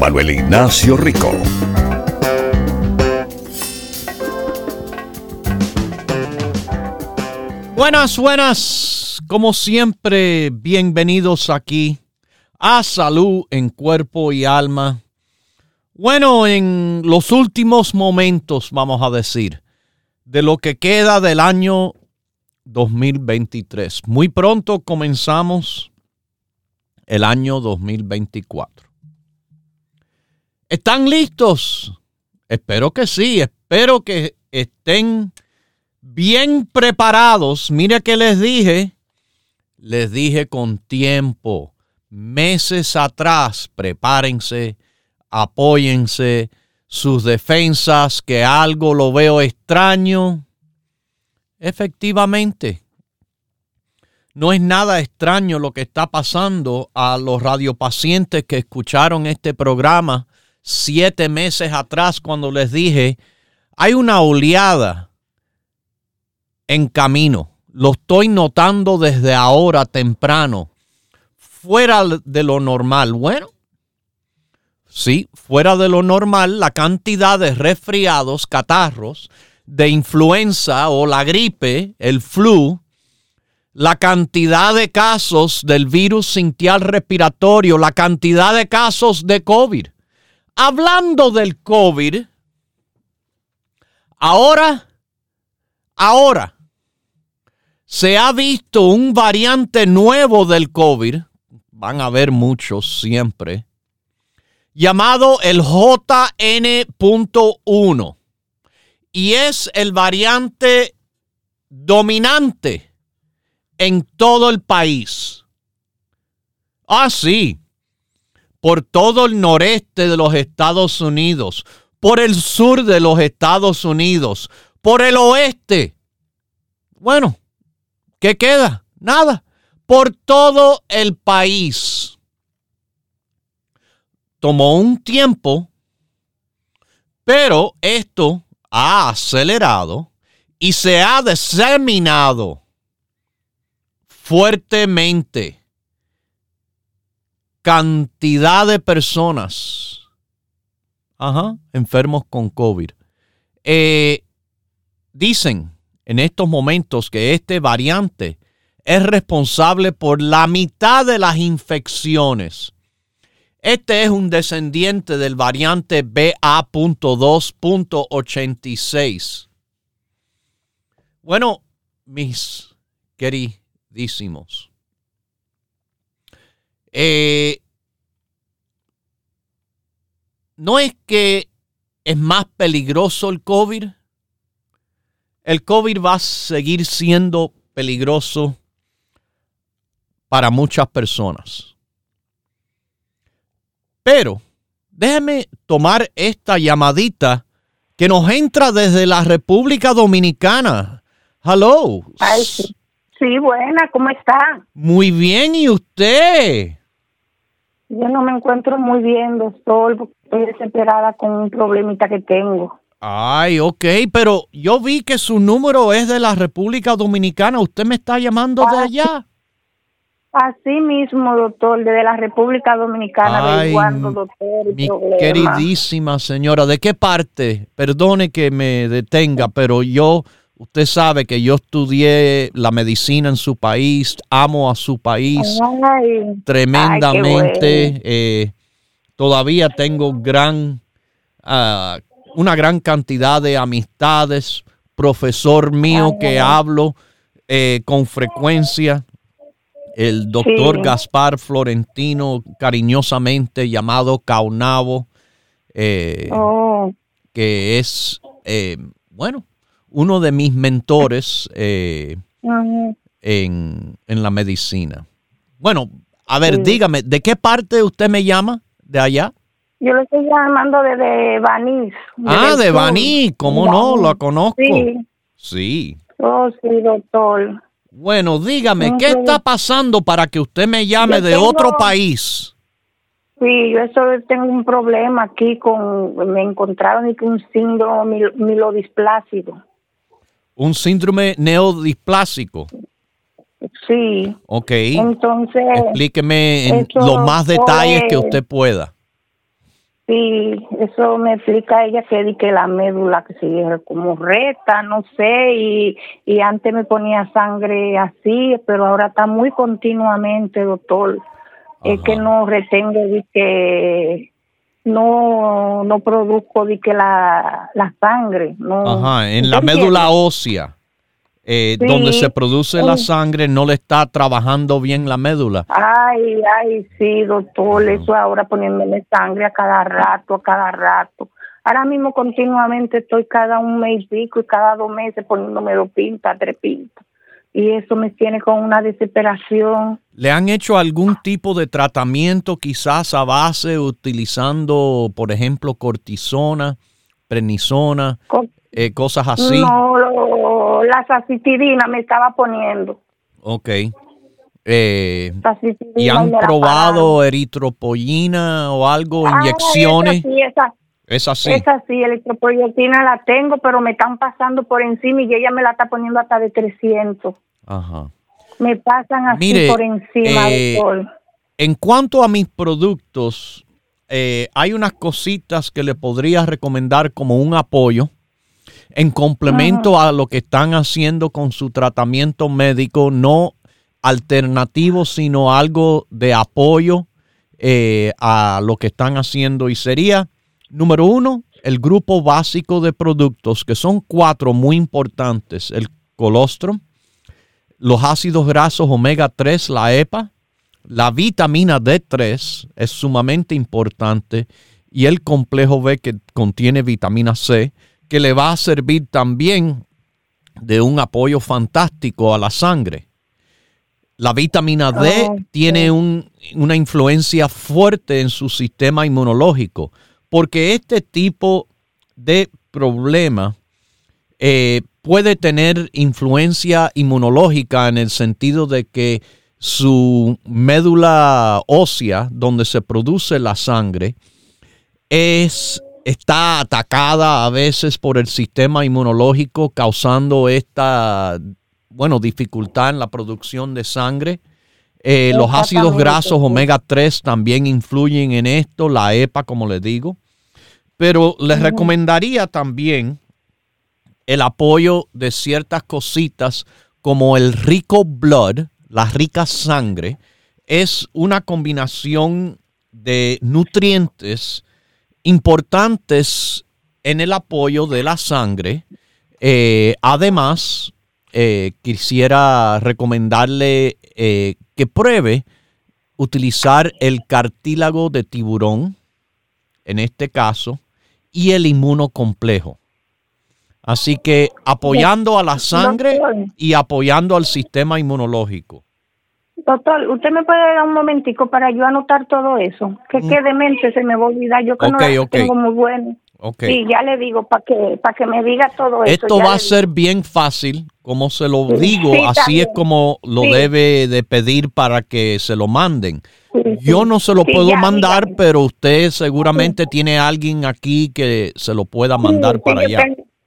Manuel Ignacio Rico. Buenas, buenas. Como siempre, bienvenidos aquí a Salud en Cuerpo y Alma. Bueno, en los últimos momentos, vamos a decir, de lo que queda del año 2023. Muy pronto comenzamos el año 2024. ¿Están listos? Espero que sí, espero que estén bien preparados. Mire que les dije, les dije con tiempo, meses atrás, prepárense, apóyense, sus defensas, que algo lo veo extraño Efectivamente, no es nada extraño lo que está pasando a los radiopacientes que escucharon este programa siete meses atrás cuando les dije, hay una oleada en camino. Lo estoy notando desde ahora temprano, fuera de lo normal. Bueno, sí, fuera de lo normal, la cantidad de resfriados, catarros, de influenza o la gripe, el flu, la cantidad de casos del virus sintial respiratorio, la cantidad de casos de COVID. Hablando del COVID, ahora, ahora, se ha visto un variante nuevo del COVID, van a haber muchos siempre, llamado el JN.1 y es el variante dominante en todo el país. Ah, sí, por todo el noreste de los Estados Unidos, por el sur de los Estados Unidos, por el oeste. Bueno, ¿qué queda? Nada. Por todo el país. Tomó un tiempo, pero esto ha acelerado y se ha diseminado fuertemente cantidad de personas enfermos con COVID. Eh, dicen en estos momentos que este variante es responsable por la mitad de las infecciones este es un descendiente del variante BA.2.86. Bueno, mis queridísimos, eh, no es que es más peligroso el COVID. El COVID va a seguir siendo peligroso para muchas personas. Pero déjeme tomar esta llamadita que nos entra desde la República Dominicana. Hello. sí. buena, ¿cómo está? Muy bien, ¿y usted? Yo no me encuentro muy bien, doctor, porque estoy desesperada con un problemita que tengo. Ay, ok, pero yo vi que su número es de la República Dominicana. ¿Usted me está llamando de Ah, allá? Así mismo, doctor, desde la República Dominicana, Ay, doctor, Mi problema. queridísima señora, ¿de qué parte? Perdone que me detenga, pero yo, usted sabe que yo estudié la medicina en su país, amo a su país Ay, tremendamente. eh, todavía tengo gran, ah, una gran cantidad de amistades, profesor mío Ay, que hablo eh, con frecuencia, el doctor Sí. Gaspar Florentino, cariñosamente llamado Caunabo, eh, oh, que es, eh, bueno, uno de mis mentores eh, ujú. en, en la medicina. Bueno, a ver, Sí. dígame, ¿de qué parte usted me llama de allá? Yo lo estoy llamando desde Banís. ah, de. Baní, ¿cómo no? Baní. Lo conozco. Sí, Sí. oh, sí, doctor. Bueno, dígame, ¿qué está pasando para que usted me llame Yo de tengo- otro país? Sí, yo eso tengo un problema aquí con, me encontraron y que un síndrome mil- milodisplácido. Un síndrome neodisplásico. Sí, Ok. entonces, Explíqueme en los más detalles que usted pueda. sí, eso me explica ella que di que la médula que se como reta, no sé, y, y antes me ponía sangre así, pero ahora está muy continuamente, doctor. Es que no retengo que no no produzco de que la, la sangre, no. Ajá, en la ¿Usted médula ósea, eh, Sí. donde se produce la sangre, no le está trabajando bien la médula. Ay, ay, sí, doctor, eso ahora poniéndome sangre a cada rato, a cada rato. Ahora mismo continuamente estoy cada un mes y pico y cada dos meses poniéndome dos pintas, tres pintas. Y eso me tiene con una desesperación. ¿Le han hecho algún tipo de tratamiento quizás a base utilizando, por ejemplo, cortisona, prednisona, Con- eh, cosas así? No, lo- la sacitidina me estaba poniendo. Ok. Eh, ¿Y han probado eritropoyina o algo. Ay, inyecciones? esa sí, esa, Es así. Esa sí, electropoyetina la tengo, pero me están pasando por encima y ella me la está poniendo hasta de 300. Ajá. Me pasan así Mire, por encima, eh, doctor. En cuanto a mis productos, eh, hay unas cositas que le podría recomendar como un apoyo en complemento a lo que están haciendo con su tratamiento médico, no alternativo, sino algo de apoyo eh, a lo que están haciendo. Y sería, número uno, el grupo básico de productos, que son cuatro muy importantes. El colostrum, los ácidos grasos omega 3, la EPA, la vitamina D3 es sumamente importante y el complejo B que contiene vitamina C, que le va a servir también de un apoyo fantástico a la sangre. La vitamina D Oh, tiene un- una influencia fuerte en su sistema inmunológico, porque este tipo de problema eh, puede tener influencia inmunológica en el sentido de que su médula ósea, donde se produce la sangre, es, está atacada a veces por el sistema inmunológico, causando esta, bueno, dificultad en la producción de sangre. Eh, los ácidos grasos sí. omega 3 también influyen en esto, la EPA, como les digo. Pero les recomendaría también el apoyo de ciertas cositas como el rico blood, la rica sangre, es una combinación de nutrientes importantes en el apoyo de la sangre. Eh, además, eh, quisiera recomendarle eh, que pruebe utilizar el cartílago de tiburón, en este caso, y el inmunocomplejo. Así que apoyando a la sangre Doctor. y apoyando al sistema inmunológico. Doctor, ¿usted me puede dar un momentico para yo anotar todo eso? Que Mm. quede mente, se me va a olvidar. Yo que Ok, no tengo muy bueno. Sí, ya le digo para que, para que me diga todo esto. Esto va a ser bien fácil, como se lo digo, así es como lo debe de pedir para que se lo manden. Yo no se lo puedo mandar, pero usted seguramente tiene alguien aquí que se lo pueda mandar para allá.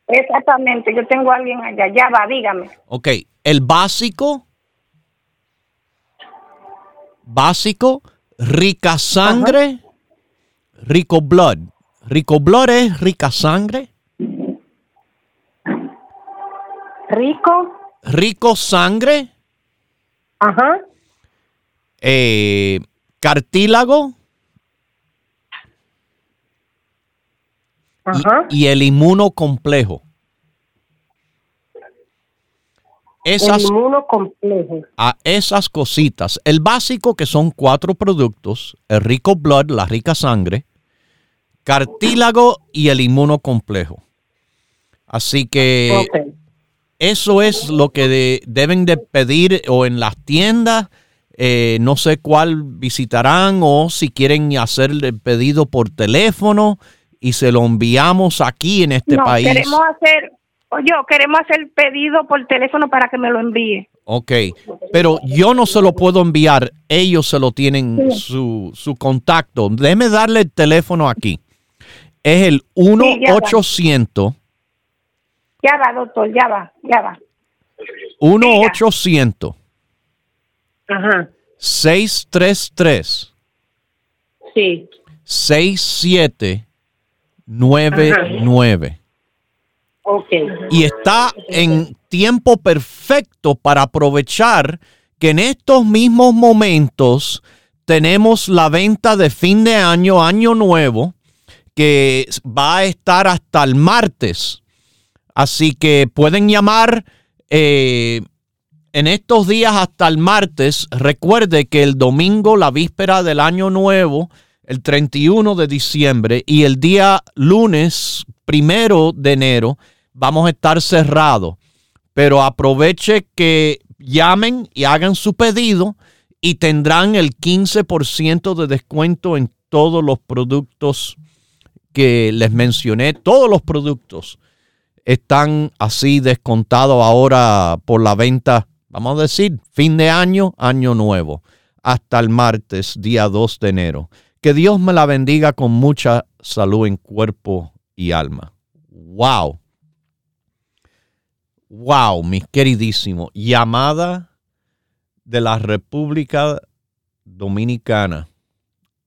exactamente, yo tengo alguien allá. Ya va, dígame. Ok, el básico, básico, rica sangre, rico blood. Rico blood es rica sangre. Rico. Rico sangre. Ajá. Eh, cartílago. Ajá. Y, el inmunocomplejo. Esas, el inmunocomplejo. A esas cositas. El básico que son cuatro productos. El rico blood, la rica sangre. Cartílago y el inmunocomplejo. Así que eso es lo que deben de pedir o en las tiendas eh, no sé cuál visitarán o si quieren hacer el pedido por teléfono y se lo enviamos aquí en este no, país. Queremos hacer, yo queremos hacer pedido por teléfono para que me lo envíe. Ok, pero yo no se lo puedo enviar, ellos se lo tienen su, su contacto. Déjeme darle el teléfono aquí. Es el 1-800. ya va, doctor, ya va, ya va. 1-800. Ajá. 633. Sí. 6799. Ok. Y está en tiempo perfecto para aprovechar que en estos mismos momentos tenemos la venta de fin de año, año nuevo, que va a estar hasta el martes. Así que pueden llamar eh, en estos días hasta el martes, recuerde que el domingo, la víspera del año nuevo, el 31 de diciembre y el día lunes, primero de enero, vamos a estar cerrados. Pero aproveche que llamen y hagan su pedido y tendrán el 15% de descuento en todos los productos que les mencioné. Todos los productos están así descontados ahora por la venta vamos a decir, fin de año, año nuevo, hasta el martes, día 2 de enero. Que Dios me la bendiga con mucha salud en cuerpo y alma. Wow. Wow, mis queridísimos. Llamada de la República Dominicana.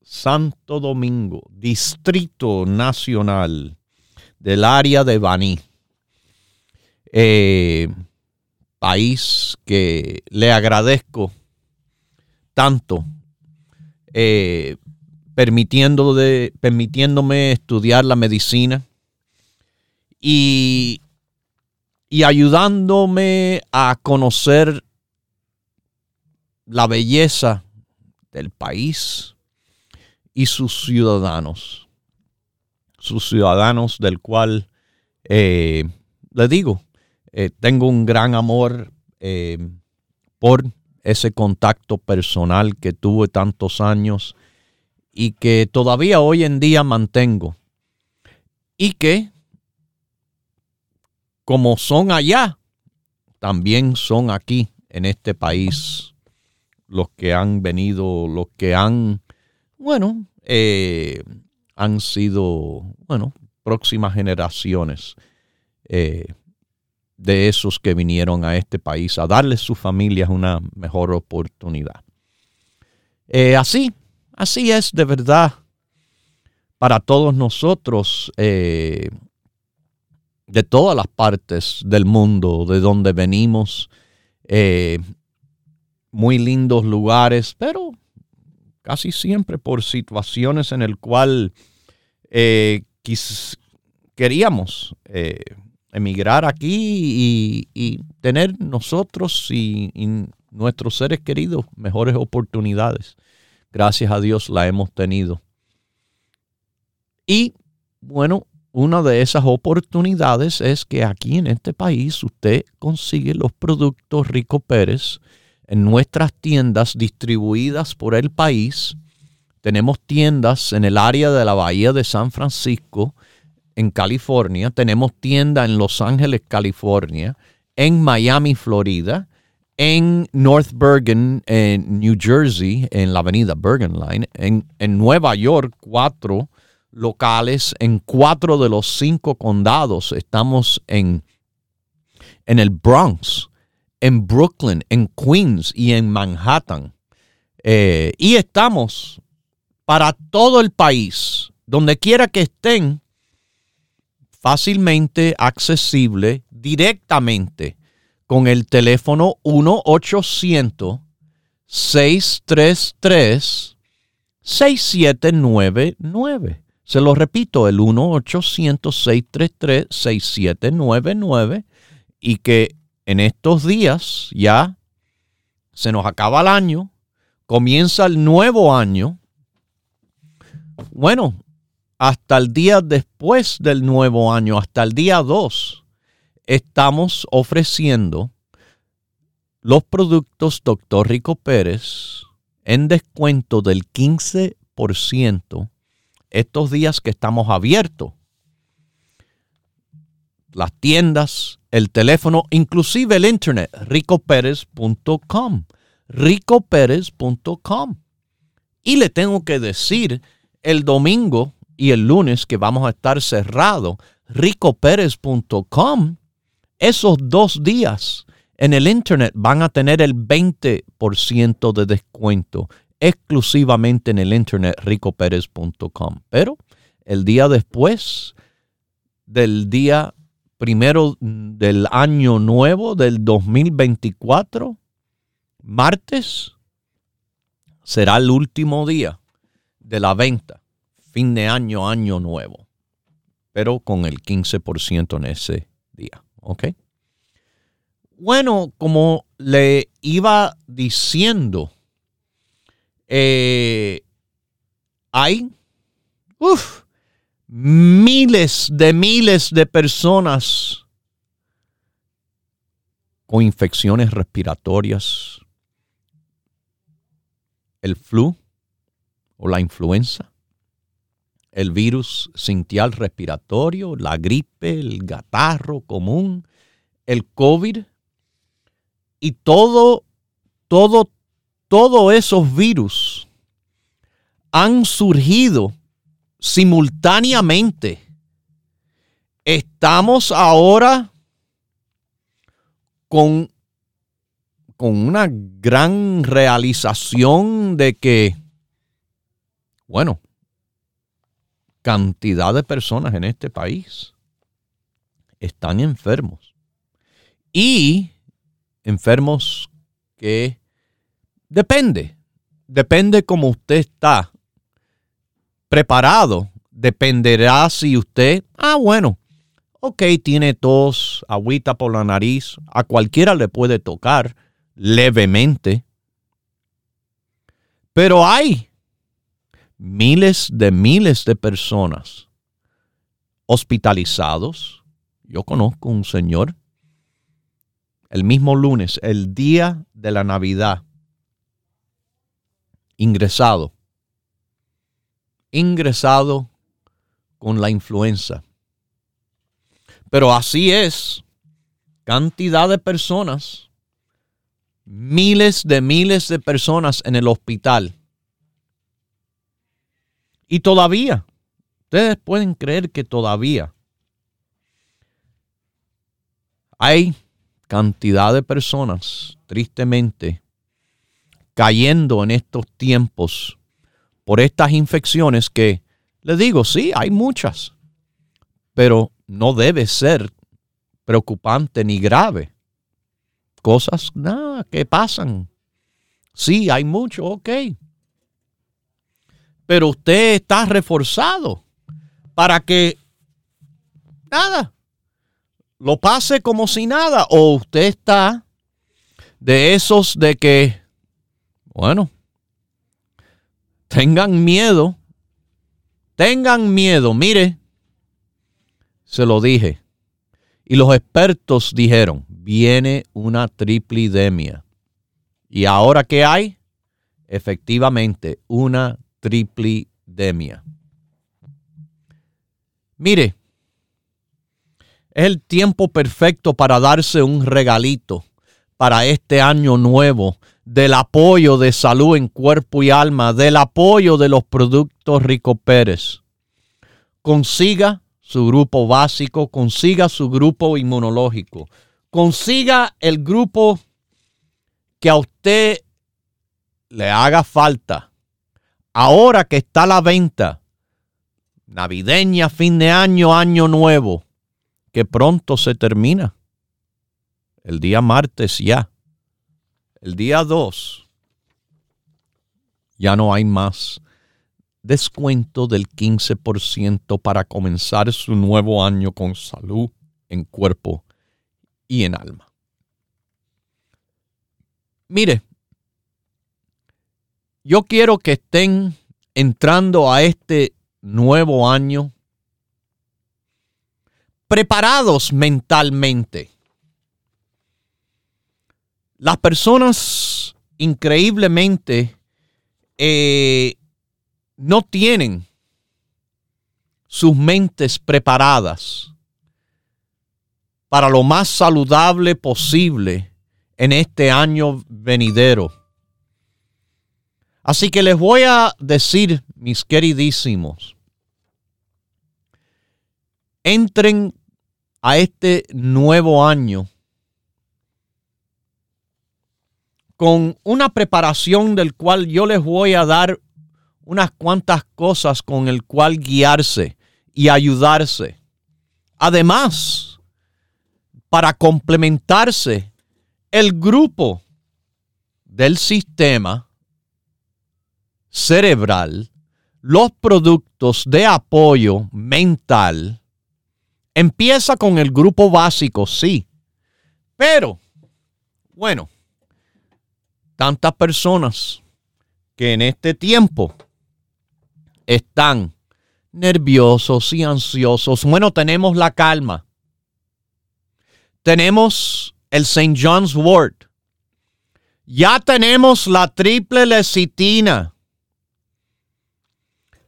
Santo Domingo, Distrito Nacional del área de Baní. Eh, país que le agradezco tanto, eh, permitiéndome estudiar la medicina y, y ayudándome a conocer la belleza del país y sus ciudadanos, sus ciudadanos del cual eh, le digo, eh, tengo un gran amor eh, por ese contacto personal que tuve tantos años y que todavía hoy en día mantengo. Y que, como son allá, también son aquí en este país los que han venido, los que han, bueno, eh, han sido, bueno, próximas generaciones de esos que vinieron a este país a darles sus familias una mejor oportunidad. Eh, así, así es de verdad para todos nosotros eh, de todas las partes del mundo, de donde venimos, eh, muy lindos lugares, pero casi siempre por situaciones en el cual queríamos emigrar aquí y, tener nosotros y, nuestros seres queridos mejores oportunidades. Gracias a Dios la hemos tenido. Y bueno, una de esas oportunidades es que aquí en este país usted consigue los productos Rico Pérez en nuestras tiendas distribuidas por el país. Tenemos tiendas en el área de la Bahía de San Francisco, en California, tenemos tienda en Los Ángeles, California, en Miami, Florida, en North Bergen, en New Jersey, en la avenida Bergen Line, en, en Nueva York, cuatro locales, en cuatro de los cinco condados. Estamos en, en el Bronx, en Brooklyn, en Queens y en Manhattan. Eh, y estamos para todo el país, donde quiera que estén, fácilmente accesible directamente con el teléfono 1-800-633-6799. Se lo repito, el 1-800-633-6799 y que en estos días ya se nos acaba el año, comienza el nuevo año. Bueno, hasta el día después del nuevo año, hasta el día 2, estamos ofreciendo los productos Dr. Rico Pérez en descuento del 15% estos días que estamos abiertos. Las tiendas, el teléfono, inclusive el internet, ricopérez.com. ricopérez.com. Y le tengo que decir, el domingo y el lunes que vamos a estar cerrado, ricopérez.com, esos dos días en el internet van a tener el 20% de descuento exclusivamente en el internet ricopérez.com. Pero el día después del día primero del año nuevo del 2024, martes, será el último día de la venta, fin de año, año nuevo, pero con el 15% en ese día. ¿Ok? Bueno, como le iba diciendo, eh, hay miles de miles de personas con infecciones respiratorias, el flu o la influenza, el virus sintial respiratorio, la gripe, el gatarro común, el COVID y todo, todo, todos esos virus han surgido simultáneamente. Estamos ahora con, con una gran realización de que, bueno, cantidad de personas en este país están enfermos. Y enfermos que depende, depende cómo usted está preparado. Dependerá si usted, ah, bueno, ok, tiene tos, agüita por la nariz, a cualquiera le puede tocar levemente. Pero hay miles de miles de personas hospitalizados. Yo conozco un señor, el mismo lunes, el día de la Navidad, ingresado ingresado con la influenza. Pero así es, cantidad de personas, miles de miles de personas en el hospital. Y todavía, ustedes pueden creer que todavía hay cantidad de personas, tristemente, cayendo en estos tiempos por estas infecciones que, le digo, sí, hay muchas, pero no debe ser preocupante ni grave. Cosas nada, que pasan. Sí, hay mucho, ok. Pero usted está reforzado para que nada, lo pase como si nada. O usted está de esos de que, bueno, tengan miedo, tengan miedo. Mire, se lo dije. Y los expertos dijeron, viene una triplidemia. ¿Y ahora qué hay? Efectivamente, una triplidemia. Mire, Es el tiempo perfecto para darse un regalito para este año nuevo del apoyo de salud en cuerpo y alma, del apoyo de los productos Rico Pérez. Consiga su grupo básico, consiga su grupo inmunológico, consiga el grupo que a usted le haga falta. Ahora que está a la venta, navideña, fin de año, año nuevo, que pronto se termina. El día martes ya. El día 2 ya no hay más descuento del 15% para comenzar su nuevo año con salud en cuerpo y en alma. Mire, yo quiero que estén entrando a este nuevo año preparados mentalmente. Las personas increíblemente eh, no tienen sus mentes preparadas para lo más saludable posible en este año venidero. Así que les voy a decir, mis queridísimos, entren a este nuevo año con una preparación del cual yo les voy a dar unas cuantas cosas con el cual guiarse y ayudarse. Además, para complementarse, el grupo del sistema cerebral, los productos de apoyo mental, empieza con el grupo básico, sí. Pero, bueno, tantas personas que en este tiempo están nerviosos y ansiosos. Bueno, tenemos la calma. Tenemos el St. John's Wort. Ya tenemos la triple lecitina.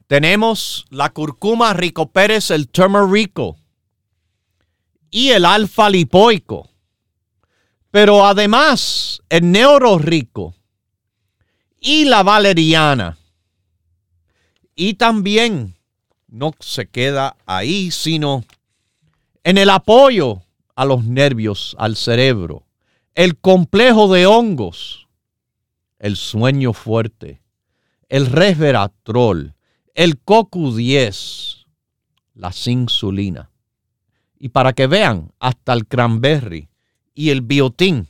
Tenemos la curcuma rico pérez, el turmerico y el alfa lipoico. Pero además, el neuro rico y la valeriana. Y también no se queda ahí, sino en el apoyo a los nervios, al cerebro, el complejo de hongos, el sueño fuerte, el resveratrol, el CoQ10, la insulina. Y para que vean, hasta el cranberry y el biotín,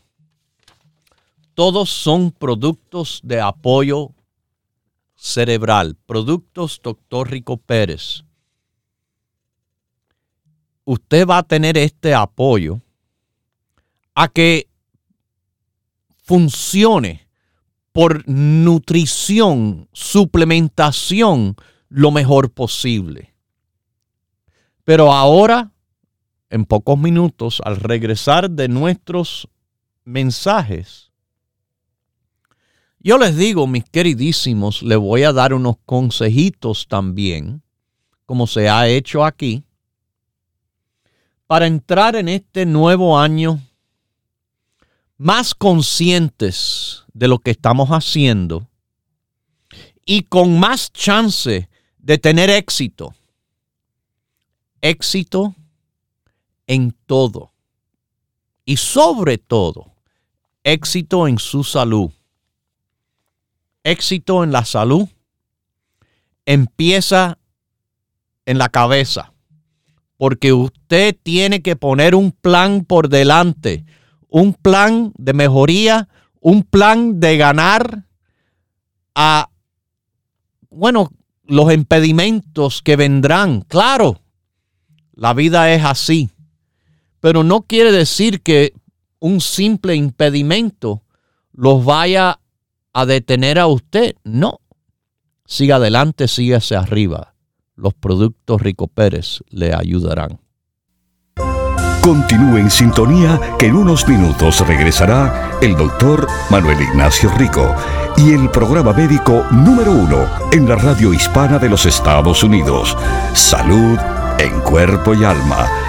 todos son productos de apoyo cerebral, productos Dr. Rico Pérez, usted va a tener este apoyo a que funcione por nutrición, suplementación, lo mejor posible. Pero ahora, en pocos minutos, al regresar de nuestros mensajes, yo les digo, mis queridísimos, le voy a dar unos consejitos también, como se ha hecho aquí, para entrar en este nuevo año más conscientes de lo que estamos haciendo y con más chance de tener éxito. Éxito en todo. Y sobre todo, éxito en su salud éxito en la salud empieza en la cabeza, porque usted tiene que poner un plan por delante, un plan de mejoría, un plan de ganar a, bueno, los impedimentos que vendrán. Claro, la vida es así, pero no quiere decir que un simple impedimento los vaya a detener a usted. No. Siga adelante, siga hacia arriba. Los productos Rico Pérez le ayudarán. Continúe en sintonía que en unos minutos regresará el doctor Manuel Ignacio Rico y el programa médico número uno en la radio hispana de los Estados Unidos. Salud en cuerpo y alma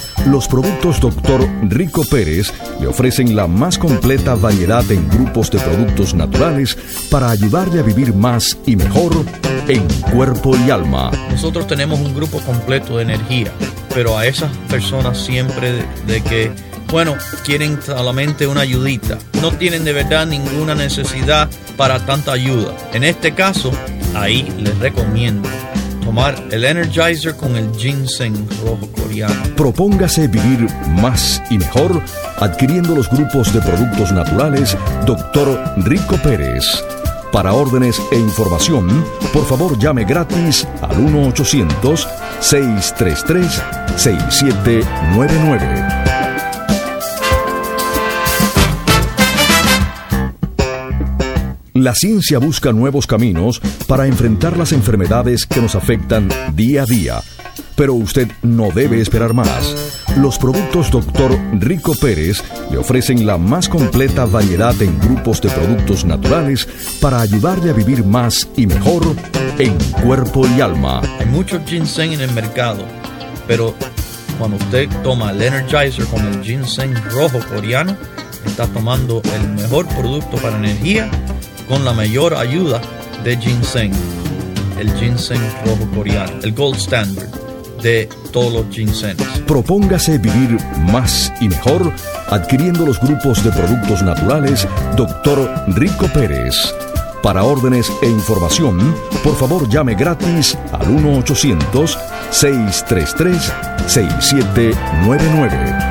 Los productos Dr. Rico Pérez le ofrecen la más completa variedad en grupos de productos naturales para ayudarle a vivir más y mejor en cuerpo y alma. Nosotros tenemos un grupo completo de energía, pero a esas personas siempre de, que, bueno, quieren solamente una ayudita. No tienen de verdad ninguna necesidad para tanta ayuda. En este caso, ahí les recomiendo tomar el Energizer con el ginseng rojo coreano. Propóngase vivir más y mejor adquiriendo los grupos de productos naturales Dr. Rico Pérez. Para órdenes e información, por favor llame gratis al 1-800-633-6799. La ciencia busca nuevos caminos para enfrentar las enfermedades que nos afectan día a día. Pero usted no debe esperar más. Los productos Dr. Rico Pérez le ofrecen la más completa variedad en grupos de productos naturales para ayudarle a vivir más y mejor en cuerpo y alma. Hay mucho ginseng en el mercado, pero cuando usted toma el Energizer con el ginseng rojo coreano, está tomando el mejor producto para energía con la mayor ayuda de ginseng, el ginseng rojo coreano, el gold standard de todos los ginsengs. Propóngase vivir más y mejor adquiriendo los grupos de productos naturales Dr. Rico Pérez. Para órdenes e información, por favor llame gratis al 1-800-633-6799.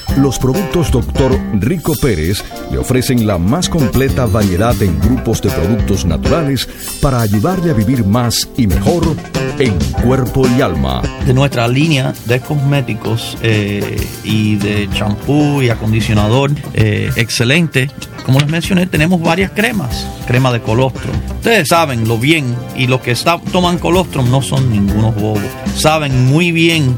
Los productos Dr. Rico Pérez le ofrecen la más completa variedad en grupos de productos naturales para ayudarle a vivir más y mejor en cuerpo y alma. De nuestra línea de cosméticos eh, y de champú y acondicionador eh, excelente, como les mencioné, tenemos varias cremas. Crema de colostrum. Ustedes saben lo bien y los que toman colostrum no son ningunos bobos. Saben muy bien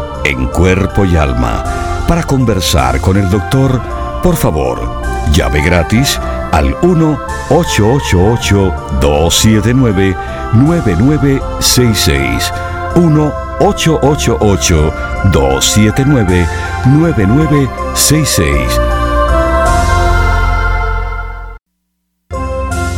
en Cuerpo y Alma. Para conversar con el doctor, por favor, llave gratis al 1-888-279-9966. 1-888-279-9966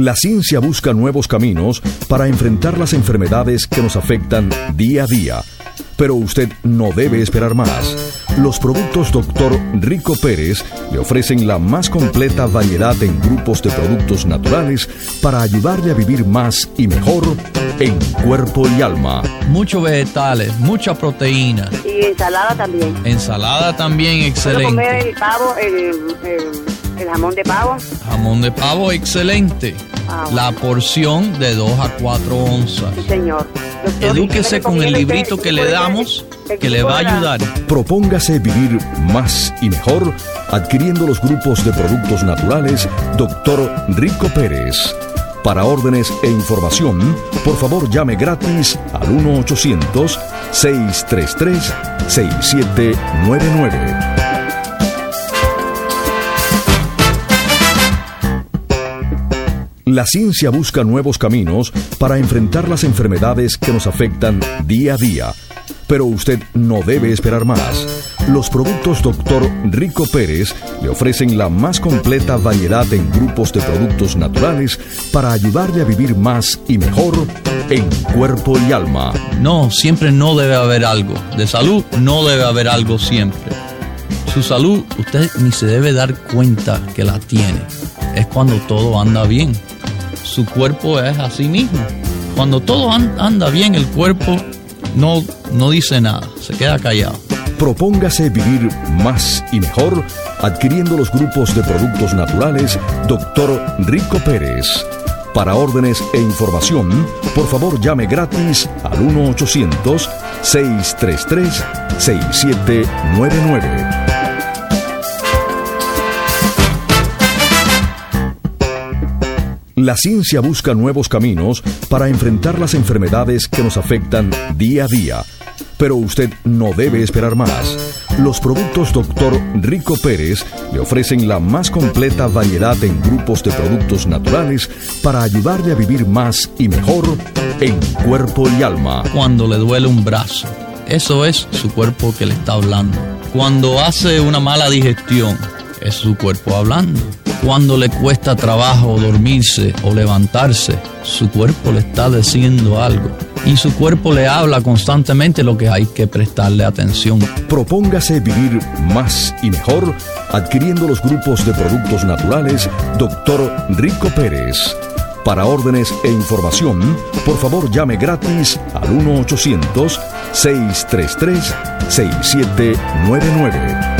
La ciencia busca nuevos caminos para enfrentar las enfermedades que nos afectan día a día, pero usted no debe esperar más. Los productos Dr. Rico Pérez le ofrecen la más completa variedad en grupos de productos naturales para ayudarle a vivir más y mejor en cuerpo y alma. Muchos vegetales, mucha proteína. Y ensalada también. Ensalada también excelente. comer el pavo, el jamón de pavo. Jamón de pavo excelente. Ah, la porción de 2 a 4 onzas. Sí, señor. Edúquese con el librito que le damos que le va a ayudar. Propóngase vivir más y mejor adquiriendo los grupos de productos naturales Dr. Rico Pérez. Para órdenes e información, por favor llame gratis al 1-800-633-6799. La ciencia busca nuevos caminos para enfrentar las enfermedades que nos afectan día a día. Pero usted no debe esperar más. Los productos Dr. Rico Pérez le ofrecen la más completa variedad en grupos de productos naturales para ayudarle a vivir más y mejor en cuerpo y alma. No, siempre no debe haber algo. De salud no debe haber algo siempre. Su salud usted ni se debe dar cuenta que la tiene. Es cuando todo anda bien su cuerpo es así mismo. Cuando todo anda bien, el cuerpo no, no dice nada, se queda callado. Propóngase vivir más y mejor adquiriendo los grupos de productos naturales Dr. Rico Pérez. Para órdenes e información, por favor llame gratis al 1-800-633-6799. La ciencia busca nuevos caminos para enfrentar las enfermedades que nos afectan día a día. Pero usted no debe esperar más. Los productos Dr. Rico Pérez le ofrecen la más completa variedad en grupos de productos naturales para ayudarle a vivir más y mejor en cuerpo y alma. Cuando le duele un brazo, eso es su cuerpo que le está hablando. Cuando hace una mala digestión, es su cuerpo hablando cuando le cuesta trabajo dormirse o levantarse, su cuerpo le está diciendo algo. Y su cuerpo le habla constantemente lo que hay que prestarle atención. Propóngase vivir más y mejor adquiriendo los grupos de productos naturales Dr. Rico Pérez. Para órdenes e información, por favor llame gratis al 1-800-633-6799.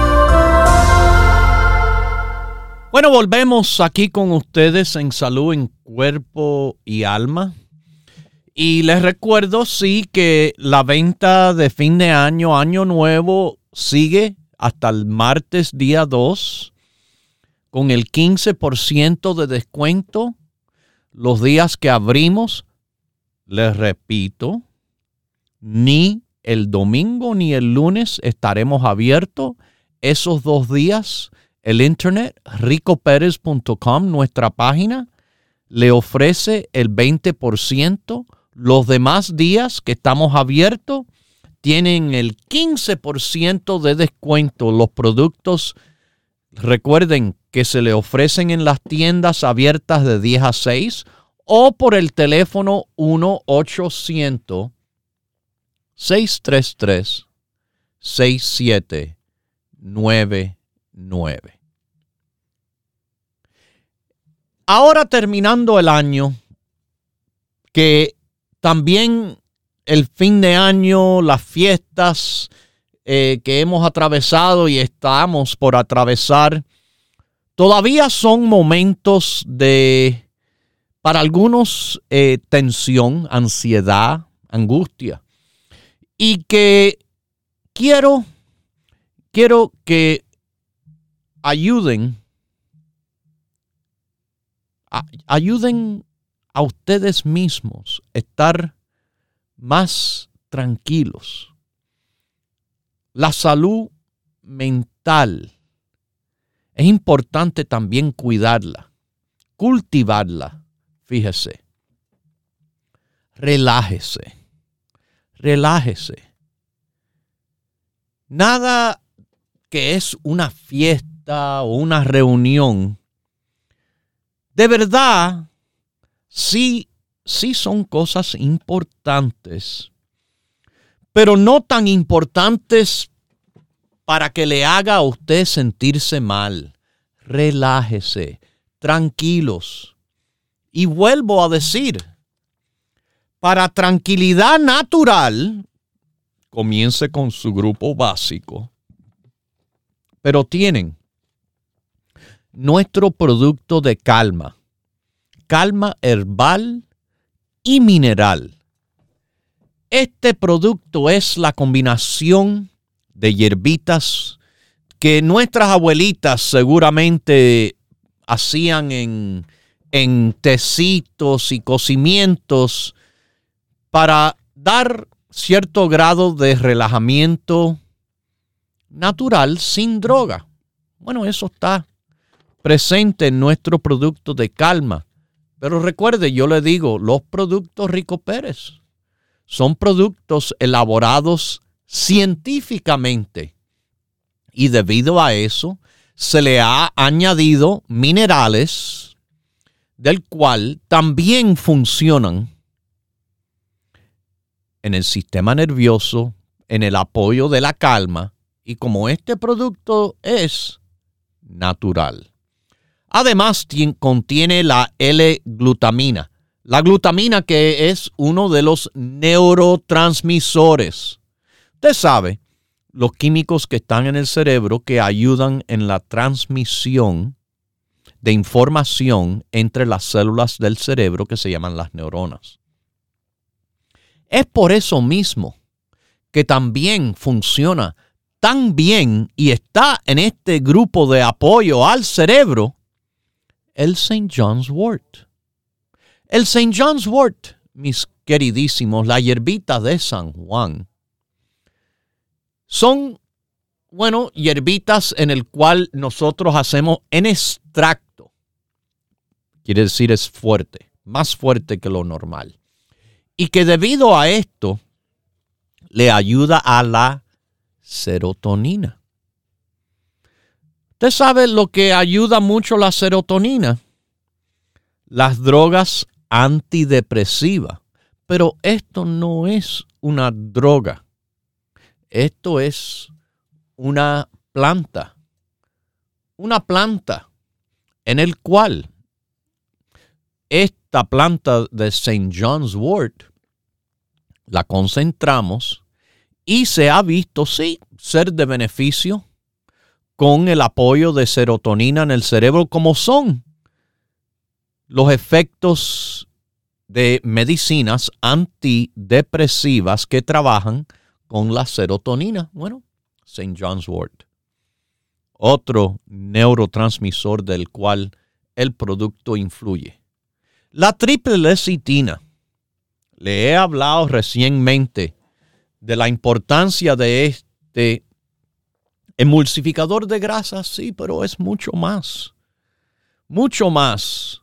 bueno, volvemos aquí con ustedes en salud en cuerpo y alma. Y les recuerdo, sí, que la venta de fin de año, año nuevo, sigue hasta el martes día 2 con el 15% de descuento los días que abrimos. Les repito, ni el domingo ni el lunes estaremos abiertos. Esos dos días el internet, ricoperez.com, nuestra página, le ofrece el 20%. Los demás días que estamos abiertos tienen el 15% de descuento. Los productos, recuerden que se le ofrecen en las tiendas abiertas de 10 a 6 o por el teléfono 1-800-633-6799. 9. Ahora terminando el año, que también el fin de año, las fiestas eh, que hemos atravesado y estamos por atravesar, todavía son momentos de, para algunos, eh, tensión, ansiedad, angustia. Y que quiero, quiero que ayuden, ayuden a ustedes mismos a estar más tranquilos. La salud mental es importante también cuidarla, cultivarla. Fíjese, relájese, relájese. Nada que es una fiesta o una reunión, de verdad, sí, sí son cosas importantes, pero no tan importantes para que le haga a usted sentirse mal. Relájese, tranquilos. Y vuelvo a decir, para tranquilidad natural, comience con su grupo básico, pero tienen nuestro producto de calma, calma herbal y mineral. Este producto es la combinación de hierbitas que nuestras abuelitas seguramente hacían en, en tecitos y cocimientos para dar cierto grado de relajamiento natural sin droga. Bueno, eso está presente en nuestro producto de calma. Pero recuerde, yo le digo, los productos Rico Pérez son productos elaborados científicamente. Y debido a eso, se le ha añadido minerales del cual también funcionan en el sistema nervioso, en el apoyo de la calma, y como este producto es natural. Además, contiene la L-glutamina. La glutamina que es uno de los neurotransmisores. Usted sabe, los químicos que están en el cerebro que ayudan en la transmisión de información entre las células del cerebro que se llaman las neuronas. Es por eso mismo que también funciona tan bien y está en este grupo de apoyo al cerebro el St. John's Wort. El St. John's Wort, mis queridísimos, la hierbita de San Juan, son, bueno, hierbitas en el cual nosotros hacemos en extracto. Quiere decir es fuerte, más fuerte que lo normal y que debido a esto le ayuda a la serotonina. Usted sabe lo que ayuda mucho la serotonina, las drogas antidepresivas, pero esto no es una droga, esto es una planta, una planta en el cual esta planta de St. John's Wort la concentramos y se ha visto, sí, ser de beneficio con el apoyo de serotonina en el cerebro, como son los efectos de medicinas antidepresivas que trabajan con la serotonina. Bueno, St. John's Wort. Otro neurotransmisor del cual el producto influye. La triple lecitina le he hablado recientemente de la importancia de este emulsificador de grasa, sí, pero es mucho más, mucho más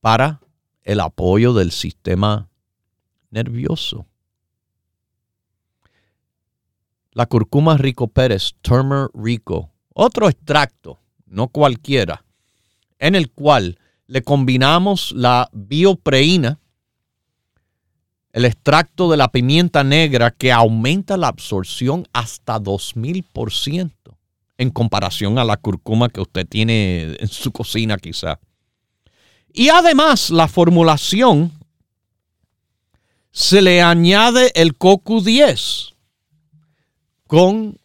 para el apoyo del sistema nervioso. La curcuma rico Pérez, Turmer Rico, otro extracto, no cualquiera, en el cual le combinamos la biopreína, el extracto de la pimienta negra que aumenta la absorción hasta 2000% en comparación a la curcuma que usted tiene en su cocina quizá. Y además la formulación se le añade el CoQ10 con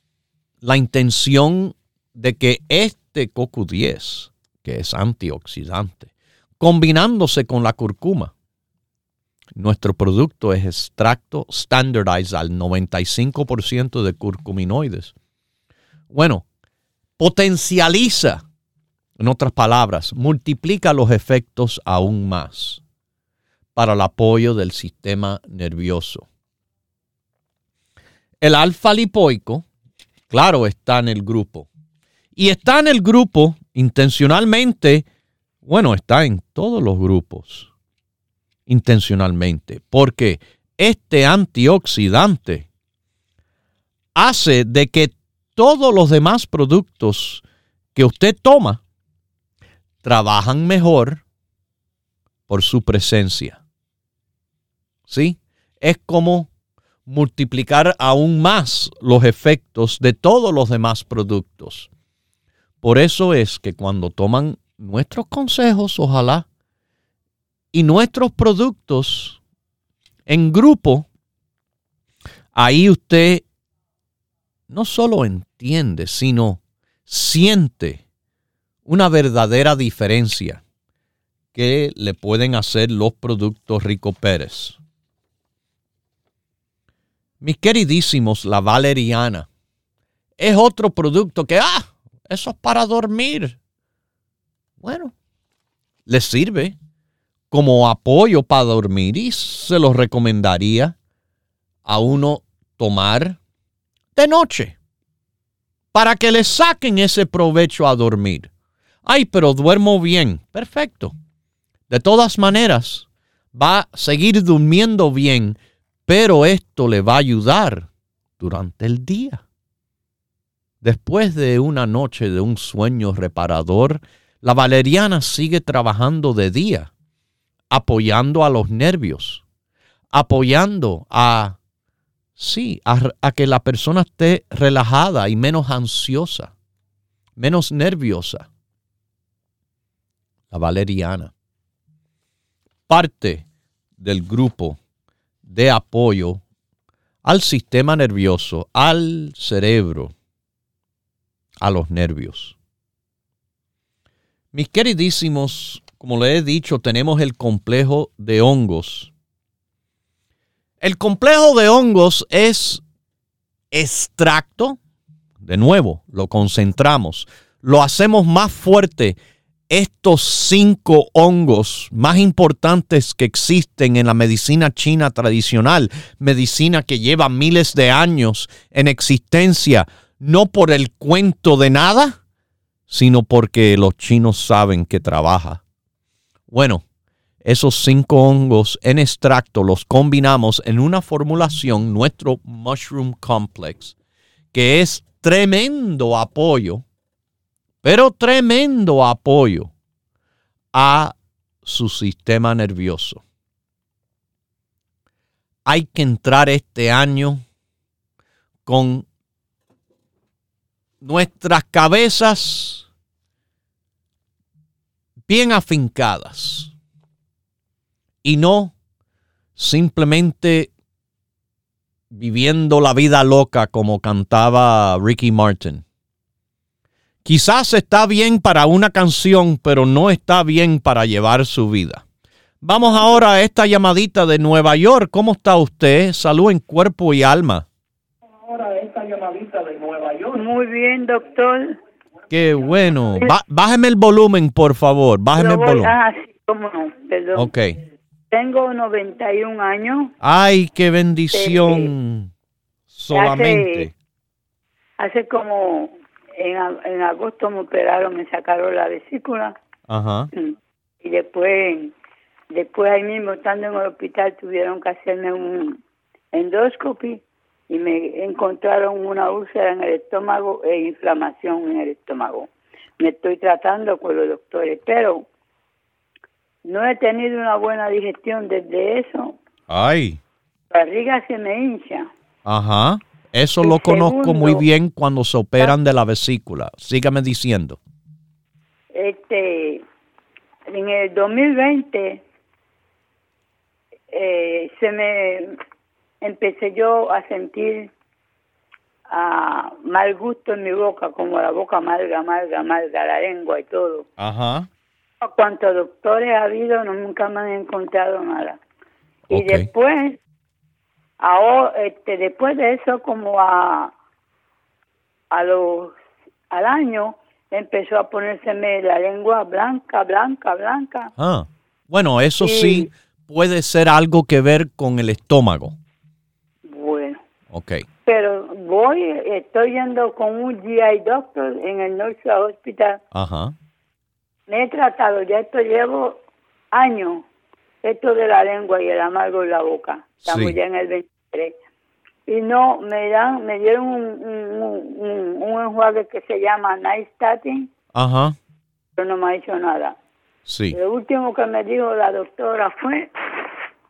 la intención de que este CoQ10, que es antioxidante, combinándose con la curcuma, nuestro producto es extracto standardized al 95% de curcuminoides. Bueno, potencializa, en otras palabras, multiplica los efectos aún más para el apoyo del sistema nervioso. El alfa lipoico, claro, está en el grupo. Y está en el grupo intencionalmente, bueno, está en todos los grupos intencionalmente, porque este antioxidante hace de que todos los demás productos que usted toma trabajan mejor por su presencia. ¿Sí? Es como multiplicar aún más los efectos de todos los demás productos. Por eso es que cuando toman nuestros consejos, ojalá Y nuestros productos en grupo, ahí usted no solo entiende, sino siente una verdadera diferencia que le pueden hacer los productos Rico Pérez. Mis queridísimos, la valeriana es otro producto que, ah, eso es para dormir. Bueno, le sirve como apoyo para dormir y se lo recomendaría a uno tomar de noche para que le saquen ese provecho a dormir. Ay, pero duermo bien. Perfecto. De todas maneras, va a seguir durmiendo bien, pero esto le va a ayudar durante el día. Después de una noche de un sueño reparador, la valeriana sigue trabajando de día, apoyando a los nervios, apoyando a Sí, a, que la persona esté relajada y menos ansiosa, menos nerviosa. La valeriana. Parte del grupo de apoyo al sistema nervioso, al cerebro, a los nervios. Mis queridísimos, como le he dicho, tenemos el complejo de hongos el complejo de hongos es extracto. De nuevo, lo concentramos. Lo hacemos más fuerte. Estos cinco hongos más importantes que existen en la medicina china tradicional, medicina que lleva miles de años en existencia, no por el cuento de nada, sino porque los chinos saben que trabaja. Bueno, esos cinco hongos en extracto los combinamos en una formulación, nuestro Mushroom Complex, que es tremendo apoyo, pero tremendo apoyo a su sistema nervioso. Hay que entrar este año con nuestras cabezas bien afincadas y no simplemente viviendo la vida loca como cantaba Ricky Martin. Quizás está bien para una canción, pero no está bien para llevar su vida. Vamos ahora a esta llamadita de Nueva York. ¿Cómo está usted? Salud en cuerpo y alma. Ahora esta llamadita de Nueva York. Muy bien, doctor. Qué bueno. bájeme el volumen, por favor. Bájeme el volumen. Ah, sí, cómo no, perdón. Ok. Tengo 91 años. Ay, qué bendición. Solamente. Hace, como en, en, agosto me operaron, me sacaron la vesícula. Ajá. Y después, después ahí mismo, estando en el hospital, tuvieron que hacerme un endoscopy y me encontraron una úlcera en el estómago e inflamación en el estómago. Me estoy tratando con los doctores, pero no he tenido una buena digestión desde eso. Ay. La barriga se me hincha. Ajá. Eso lo conozco muy bien cuando se operan de la vesícula. Sígame diciendo. Este, en el 2020 eh, se me empecé yo a sentir ah, mal gusto en mi boca, como la boca amarga, amarga, amarga, la lengua y todo. Ajá. Cuantos doctores ha habido, no, nunca me han encontrado nada. Y después, ahora, este, después de eso, como a, a los, al año, empezó a ponérseme la lengua blanca, blanca, blanca. Ah, bueno, eso sí puede ser algo que ver con el estómago. Bueno. Ok. Pero voy, estoy yendo con un GI doctor en el Northside Hospital. Ajá me he tratado, ya esto llevo años, esto de la lengua y el amargo en la boca. Estamos ya en el 23. Y no, me dan, me dieron un, un, enjuague que se llama Night Statin. Ajá. Pero no me ha hecho nada. Sí. Lo último que me dijo la doctora fue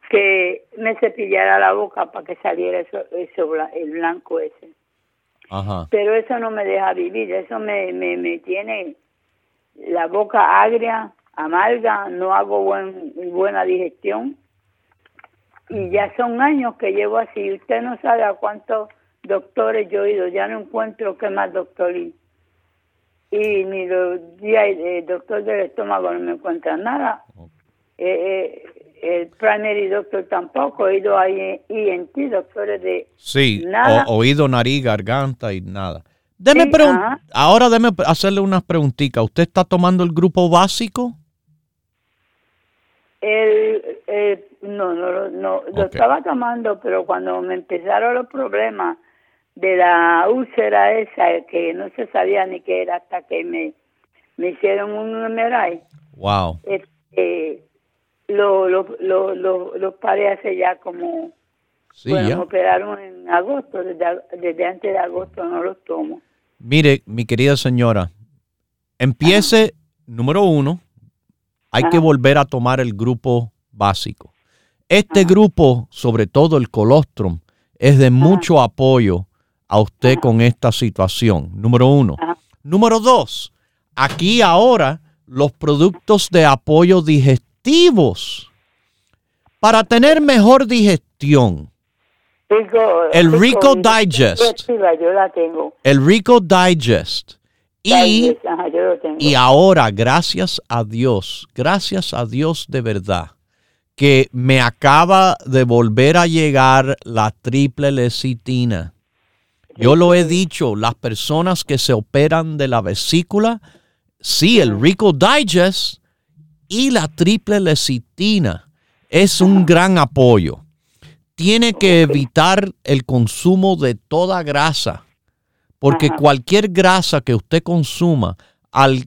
que me cepillara la boca para que saliera eso, eso el blanco ese. Ajá. Pero eso no me deja vivir, eso me, me, me tiene la boca agria amarga, no hago buen, buena digestión. Y ya son años que llevo así. Usted no sabe a cuántos doctores yo he ido. Ya no encuentro qué más doctor y, y ni los días el doctor del estómago no me encuentra nada. Eh, eh, el primary doctor tampoco, he ido a ENT, doctores de sí, oído, nariz, garganta y nada. Deme ahora déme hacerle unas preguntitas. ¿Usted está tomando el grupo básico? El, no, no, no, lo estaba tomando, pero cuando me empezaron los problemas de la úlcera esa, que no se sabía ni qué era hasta que me, me hicieron un MRI. Wow. Este, lo, lo, lo, lo, paré hace ya como... Sí, bueno, me operaron en agosto, desde, antes de agosto no los tomo. Mire, mi querida señora, empiece, número uno, hay que volver a tomar el grupo básico. Este grupo, sobre todo el colostrum, es de mucho apoyo a usted con esta situación, número uno. Número dos, aquí ahora los productos de apoyo digestivos para tener mejor digestión. el Rico, Digest. El Rico Digest. Y, y ahora, gracias a Dios, gracias a Dios de verdad, que me acaba de volver a llegar la triple lecitina yo lo he dicho, las personas que se operan de la vesícula, sí, el Rico Digest y la triple lecitina es un gran apoyo. Tiene que evitar el consumo de toda grasa, porque cualquier grasa que usted consuma al,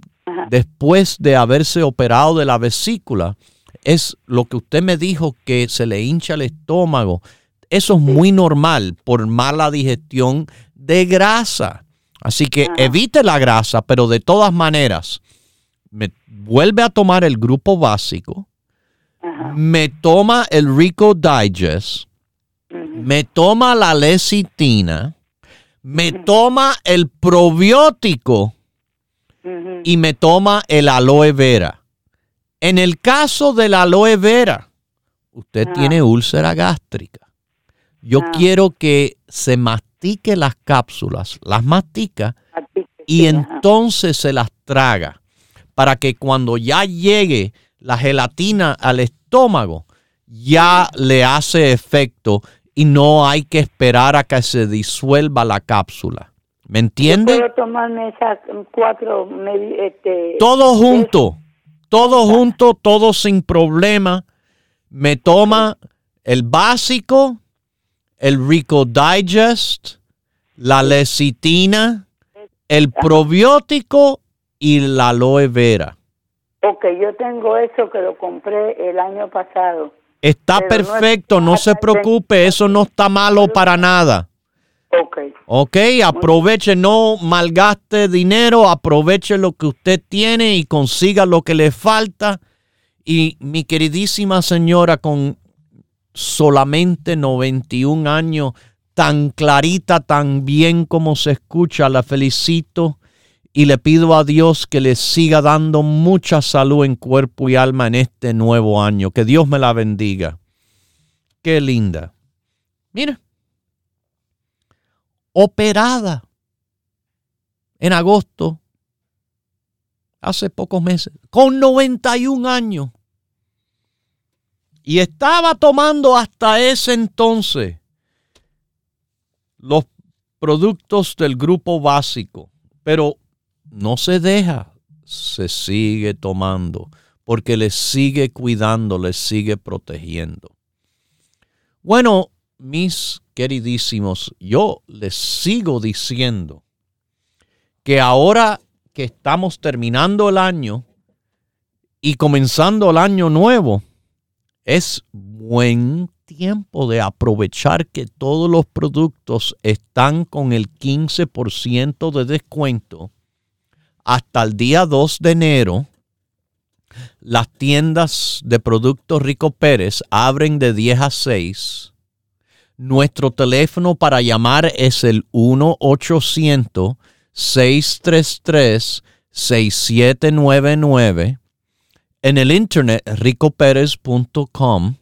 después de haberse operado de la vesícula es lo que usted me dijo que se le hincha el estómago. Eso es muy normal por mala digestión de grasa. Así que evite la grasa, pero de todas maneras, me vuelve a tomar el grupo básico, me toma el Rico Digest, me toma la lecitina, me toma el probiótico y me toma el aloe vera. En el caso del aloe vera, usted tiene úlcera gástrica. Yo ah. quiero que se mastique las cápsulas, las mastica y entonces se las traga para que cuando ya llegue la gelatina al estómago, ya le hace efecto y no hay que esperar a que se disuelva la cápsula. ¿Me entiende? puedo tomarme esas cuatro. Este, todo junto, todo junto, todo sin problema. Me toma el básico, el Rico Digest, la lecitina, el probiótico y la aloe vera. Ok, yo tengo eso que lo compré el año pasado. Está perfecto, no, se preocupe, eso no está malo para nada. Ok. Ok, aproveche, no malgaste dinero, aproveche lo que usted tiene y consiga lo que le falta. Y mi queridísima señora, con solamente 91 años, tan clarita, tan bien como se escucha. La felicito y le pido a Dios que le siga dando mucha salud en cuerpo y alma en este nuevo año. Que Dios me la bendiga. Qué linda. Mira, operada en agosto, hace pocos meses, con 91 años. Y estaba tomando hasta ese entonces los productos del grupo básico, pero no se deja, se sigue tomando porque le sigue cuidando, le sigue protegiendo. Bueno, mis queridísimos, yo les sigo diciendo que ahora que estamos terminando el año y comenzando el año nuevo, es buen tiempo de aprovechar que todos los productos están con el 15% de descuento hasta el día 2 de enero. Las tiendas de productos Rico Pérez abren de 10 a 6. Nuestro teléfono para llamar es el 1-800-633-6799 en el internet ricoperez.com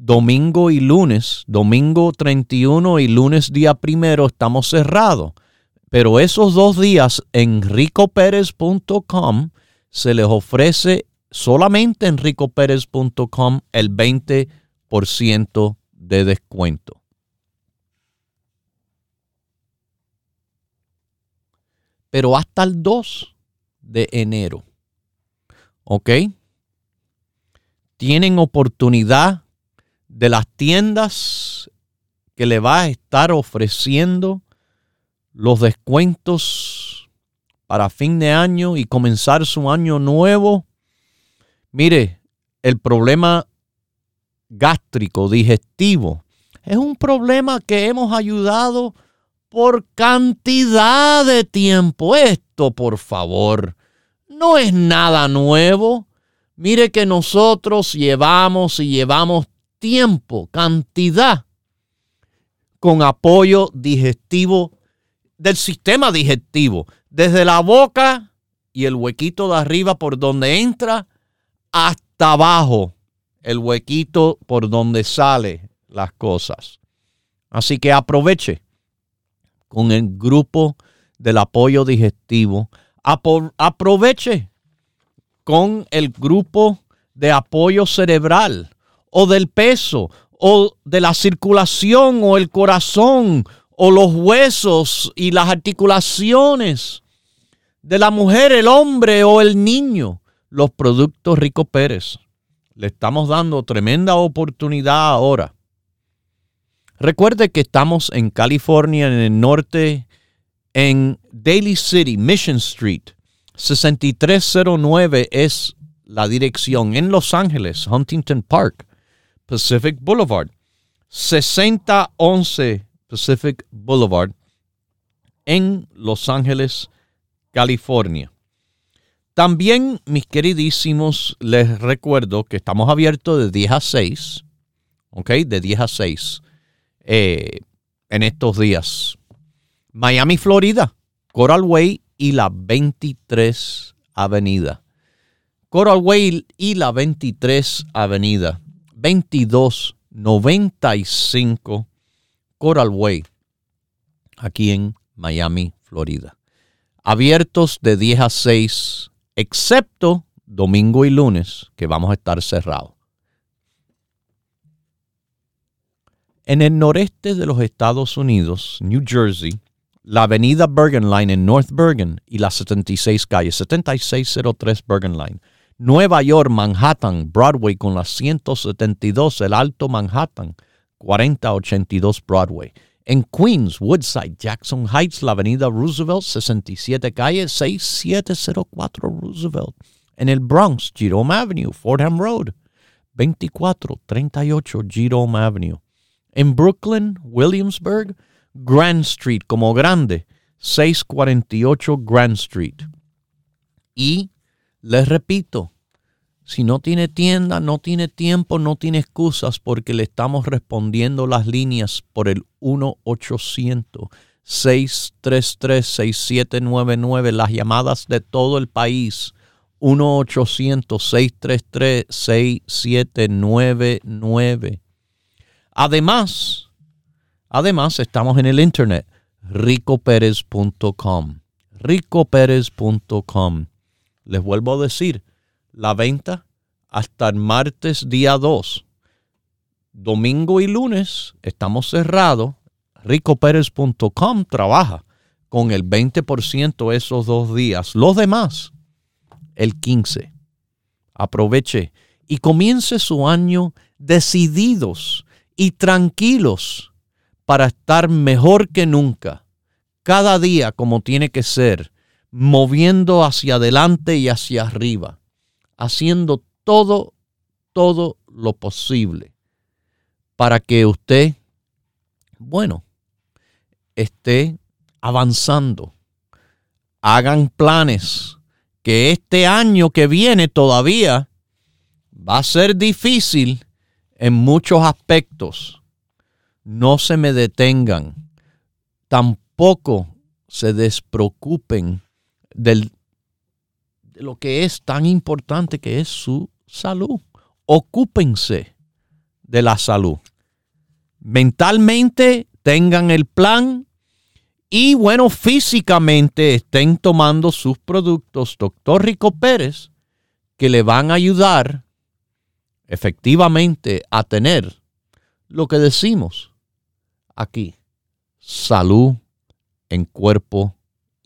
domingo y lunes, domingo 31 y lunes día primero estamos cerrados. Pero esos dos días en ricoperez.com se les ofrece solamente en ricoperez.com el 20% de descuento. Pero hasta el 2 de enero. ¿Ok? Tienen oportunidad de las tiendas que le va a estar ofreciendo los descuentos para fin de año y comenzar su año nuevo. Mire, el problema gástrico, digestivo, es un problema que hemos ayudado por cantidad de tiempo. Esto, por favor, no es nada nuevo. Mire que nosotros llevamos y llevamos tiempo, cantidad, con apoyo digestivo del sistema digestivo, desde la boca y el huequito de arriba por donde entra hasta abajo, el huequito por donde sale las cosas. Así que aproveche con el grupo del apoyo digestivo. Aproveche con el grupo de apoyo cerebral o del peso o de la circulación o el corazón o los huesos y las articulaciones de la mujer, el hombre o el niño, los productos Rico Pérez. Le estamos dando tremenda oportunidad ahora. Recuerde que estamos en California, en el norte, en Daly City, Mission Street. 6309 es la dirección. En Los Ángeles, Huntington Park, Pacific Boulevard. 6011 Pacific Boulevard en Los Ángeles, California. También, mis queridísimos, les recuerdo que estamos abiertos de 10 a 6, ¿ok? De 10 a 6 eh, en estos días. Miami, Florida, Coral Way y la 23 Avenida. Coral Way y la 23 Avenida. 2295 Coral Way, aquí en Miami, Florida. Abiertos de 10 a 6, excepto domingo y lunes, que vamos a estar cerrados. En el noreste de los Estados Unidos, New Jersey, la avenida Bergen Line en North Bergen y la 76 calle, 7603 Bergen Line. Nueva York, Manhattan, Broadway con la 172, el Alto Manhattan, 4082 Broadway. En Queens, Woodside, Jackson Heights, la avenida Roosevelt, 67 calle 6704 Roosevelt. En el Bronx, Jerome Avenue, Fordham Road, 2438 Jerome Avenue. En Brooklyn, Williamsburg, Grand Street, como grande, 648 Grand Street. Y les repito, si no tiene tienda, no tiene tiempo, no tiene excusas porque le estamos respondiendo las líneas por el 1-800-633-6799, las llamadas de todo el país. 1-800-633-6799. Además, además estamos en el internet ricoperez.com. ricoperez.com. Les vuelvo a decir, la venta hasta el martes día 2. Domingo y lunes estamos cerrados. RicoPérez.com trabaja con el 20% esos dos días. Los demás, el 15. Aproveche y comience su año decididos y tranquilos para estar mejor que nunca. Cada día como tiene que ser, moviendo hacia adelante y hacia arriba haciendo todo, todo lo posible para que usted, bueno, esté avanzando. Hagan planes que este año que viene todavía va a ser difícil en muchos aspectos. No se me detengan. Tampoco se despreocupen del de lo que es tan importante que es su salud. Ocúpense de la salud. Mentalmente tengan el plan y bueno, físicamente estén tomando sus productos, doctor Rico Pérez, que le van a ayudar efectivamente a tener lo que decimos aquí, salud en cuerpo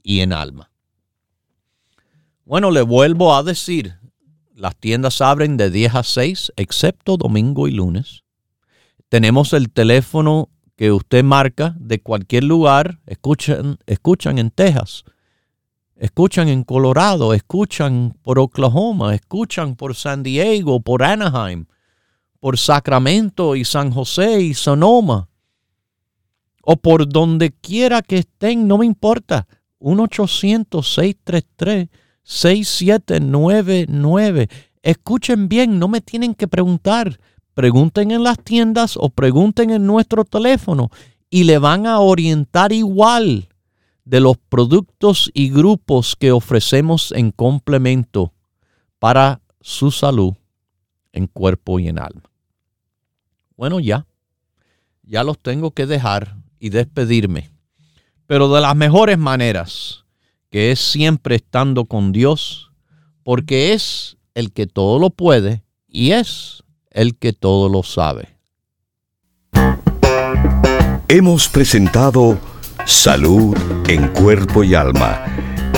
y en alma. Bueno, le vuelvo a decir, las tiendas abren de 10 a 6, excepto domingo y lunes. Tenemos el teléfono que usted marca de cualquier lugar, escuchan, escuchan en Texas, escuchan en Colorado, escuchan por Oklahoma, escuchan por San Diego, por Anaheim, por Sacramento y San José y Sonoma, o por donde quiera que estén, no me importa. 1-800-633-6799. Escuchen bien, no me tienen que preguntar pregunten en las tiendas o pregunten en nuestro teléfono y le van a orientar igual de los productos y grupos que ofrecemos en complemento para su salud en cuerpo y en alma. Bueno, ya, ya los tengo que dejar y despedirme, pero de las mejores maneras, que es siempre estando con Dios, porque es el que todo lo puede y es el que todo lo sabe. Hemos presentado Salud en Cuerpo y Alma,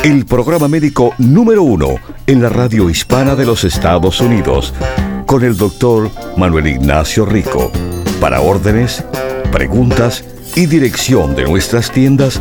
el programa médico número uno en la radio hispana de los Estados Unidos, con el doctor Manuel Ignacio Rico. Para órdenes, preguntas y dirección de nuestras tiendas,